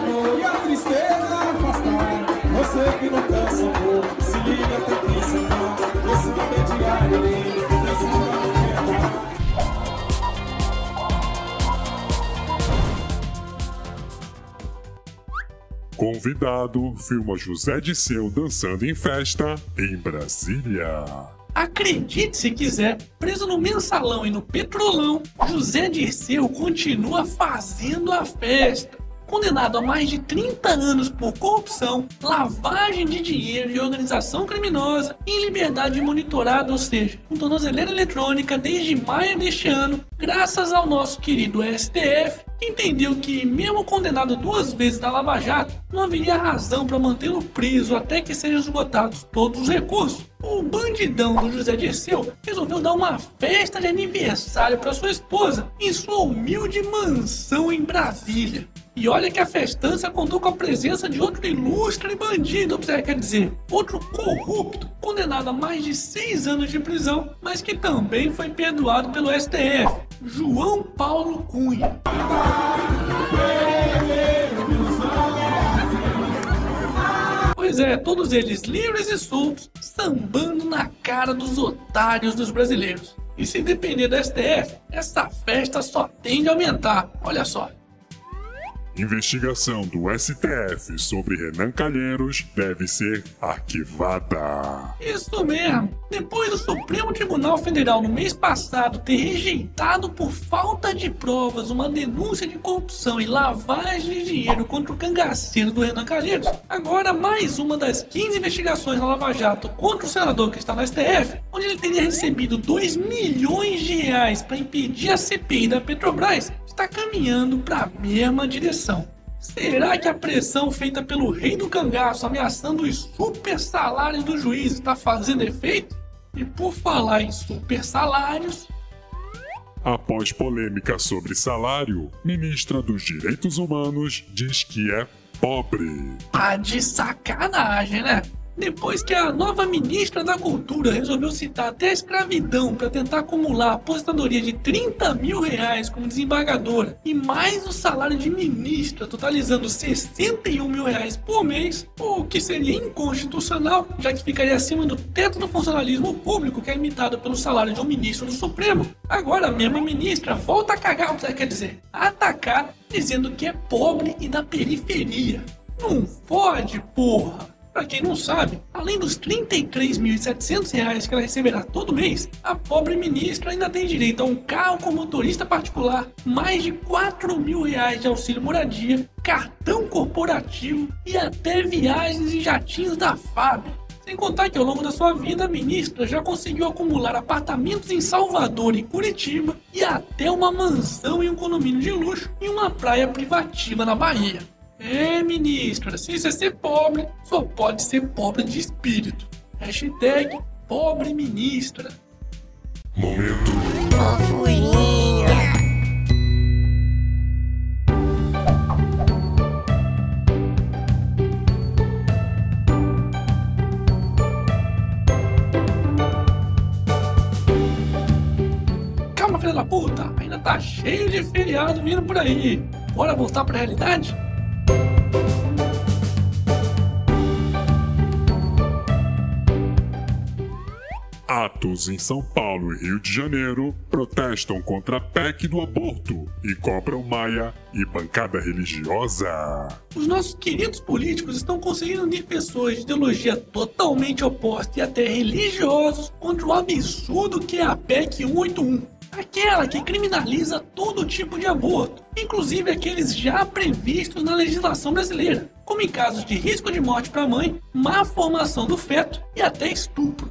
amor e a tristeza afastar. Você que não cansa, amor, se liga, tem que ensinar. Esse remediário lindo, precisa me quebrar. Convidado filma José Disseu dançando em festa em Brasília. Acredite se quiser, preso no mensalão e no petrolão, José Dirceu continua fazendo a festa. Condenado a mais de 30 anos por corrupção, lavagem de dinheiro e organização criminosa, em liberdade monitorada, ou seja, com tornozeleira eletrônica desde maio deste ano, graças ao nosso querido STF, que entendeu que, mesmo condenado duas vezes na Lava Jato, não haveria razão para mantê-lo preso até que sejam esgotados todos os recursos. O bandidão do José Dirceu resolveu dar uma festa de aniversário para sua esposa em sua humilde mansão em Brasília. E olha que a festança contou com a presença de outro ilustre bandido, quer dizer, outro corrupto, condenado a mais de seis anos de prisão, mas que também foi perdoado pelo STF, João Paulo Cunha. Pois é, todos eles livres e soltos, sambando na cara dos otários dos brasileiros. E se depender do STF, essa festa só tende a aumentar. Olha só. Investigação do STF sobre Renan Calheiros deve ser arquivada. Isso mesmo. Depois do Supremo Tribunal Federal no mês passado ter rejeitado por falta de provas uma denúncia de corrupção e lavagem de dinheiro contra o cangaceiro do Renan Calheiros, agora mais uma das 15 investigações na Lava Jato contra o senador que está no STF, onde ele teria recebido 2 milhões de reais para impedir a CPI da Petrobras, está caminhando para a mesma direção. Será que a pressão feita pelo rei do cangaço ameaçando os super salários do juiz está fazendo efeito? E por falar em super salários, Após polêmica sobre salário, ministra dos Direitos Humanos diz que é pobre. tá de sacanagem, né? Depois que a nova ministra da Cultura resolveu citar até a escravidão para tentar acumular a aposentadoria de 30 mil reais como desembargadora e mais o salário de ministra, totalizando 61 mil reais por mês, o que seria inconstitucional, já que ficaria acima do teto do funcionalismo público que é limitado pelo salário de um ministro do Supremo. Agora a mesma ministra volta a cagar, quer dizer, a atacar, dizendo que é pobre e da periferia. Não fode, porra! Pra quem não sabe, além dos 33.700 reais que ela receberá todo mês, a pobre ministra ainda tem direito a um carro com motorista particular, mais de 4 mil reais de auxílio moradia, cartão corporativo e até viagens em jatinhos da FAB. Sem contar que ao longo da sua vida, a ministra já conseguiu acumular apartamentos em Salvador e Curitiba e até uma mansão e um condomínio de luxo em uma praia privativa na Bahia. É, ministra, se você ser pobre, só pode ser pobre de espírito. Hashtag pobre ministra. Momento Fofurinha. Calma, filha da puta, ainda tá cheio de feriado vindo por aí. Bora voltar pra realidade? Atos em São Paulo e Rio de Janeiro protestam contra a PEC do aborto e cobram Maia e bancada religiosa. Os nossos queridos políticos estão conseguindo unir pessoas de ideologia totalmente oposta e até religiosos contra o absurdo que é a PEC 181. Aquela que criminaliza todo tipo de aborto, inclusive aqueles já previstos na legislação brasileira, como em casos de risco de morte para a mãe, má formação do feto e até estupro.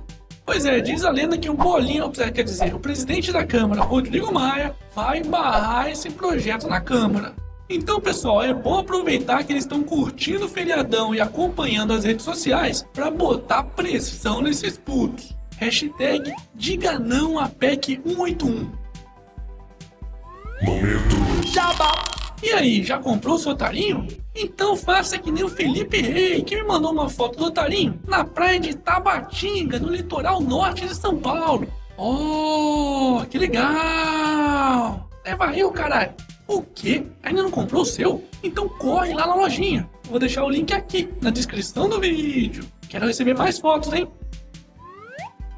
Pois é, diz a lenda que o Bolinha, quer dizer, o presidente da Câmara, Rodrigo Maia, vai barrar esse projeto na Câmara. Então, pessoal, é bom aproveitar que eles estão curtindo o feriadão e acompanhando as redes sociais para botar pressão nesses putos. Hashtag diga não à PEC 181. Momento E aí, já comprou seu otarinho? Então faça que nem o Felipe Rei, que me mandou uma foto do otarinho na praia de Tabatinga, no litoral norte de São Paulo. Oh, que legal! Leva eu, caralho! O quê? Ainda não comprou o seu? Então corre lá na lojinha. Vou deixar o link aqui na descrição do vídeo. Quero receber mais fotos, hein?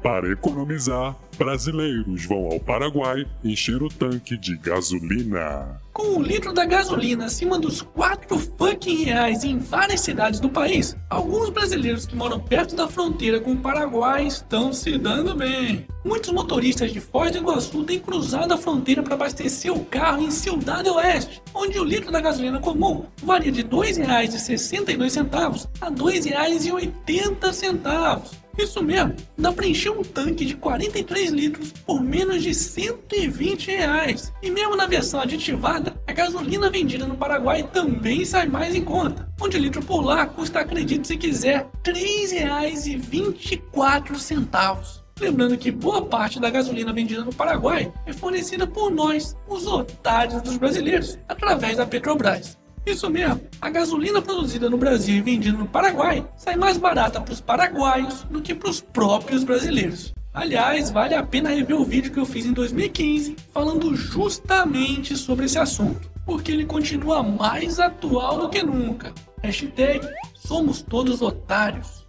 Para economizar, brasileiros vão ao Paraguai encher o tanque de gasolina. Com o litro da gasolina acima dos 4 fucking reais em várias cidades do país, alguns brasileiros que moram perto da fronteira com o Paraguai estão se dando bem. Muitos motoristas de Foz do Iguaçu têm cruzado a fronteira para abastecer o carro em Ciudad Oeste, onde o litro da gasolina comum varia de R$ 2,62 a R$ 2,80. Isso mesmo, dá para encher um tanque de 43 litros por menos de 120 reais. E mesmo na versão aditivada, a gasolina vendida no Paraguai também sai mais em conta, onde o litro por lá custa, acredite se quiser, R$ 3,24. Lembrando que boa parte da gasolina vendida no Paraguai é fornecida por nós, os otários dos brasileiros, através da Petrobras. Isso mesmo, a gasolina produzida no Brasil e vendida no Paraguai sai mais barata para os paraguaios do que para os próprios brasileiros. Aliás, vale a pena rever o vídeo que eu fiz em 2015 falando justamente sobre esse assunto, porque ele continua mais atual do que nunca. Hashtag somos todos otários.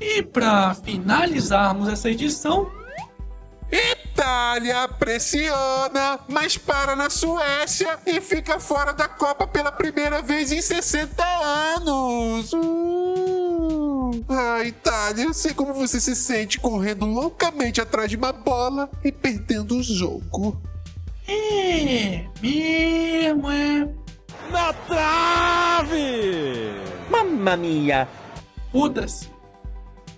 E para finalizarmos essa edição, Itália pressiona, mas para na Suécia e fica fora da Copa pela primeira vez em 60 anos. Uh. Ah, Itália, eu sei como você se sente correndo loucamente atrás de uma bola e perdendo o jogo. é mesmo, é. Na trave! Mamma mia! Foda-se.